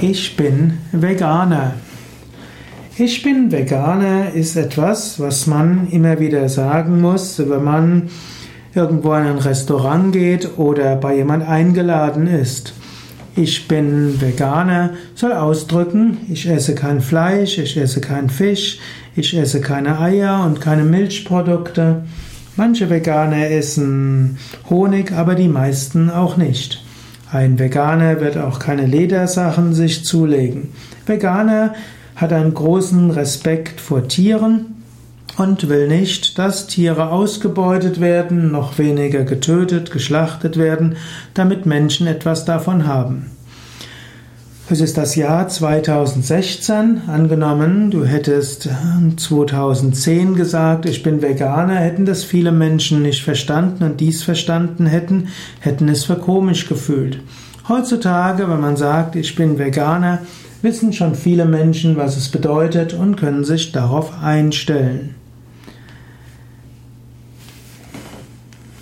Ich bin Veganer. Ich bin Veganer ist etwas, was man immer wieder sagen muss, wenn man irgendwo in ein Restaurant geht oder bei jemand eingeladen ist. Ich bin Veganer soll ausdrücken, ich esse kein Fleisch, ich esse kein Fisch, ich esse keine Eier und keine Milchprodukte. Manche Veganer essen Honig, aber die meisten auch nicht. Ein Veganer wird auch keine Ledersachen sich zulegen. Veganer hat einen großen Respekt vor Tieren und will nicht, dass Tiere ausgebeutet werden, noch weniger getötet, geschlachtet werden, damit Menschen etwas davon haben. Es ist das Jahr 2016. Angenommen, du hättest 2010 gesagt, ich bin Veganer, hätten das viele Menschen nicht verstanden und dies verstanden hätten, hätten es für komisch gefühlt. Heutzutage, wenn man sagt, ich bin Veganer, wissen schon viele Menschen, was es bedeutet und können sich darauf einstellen.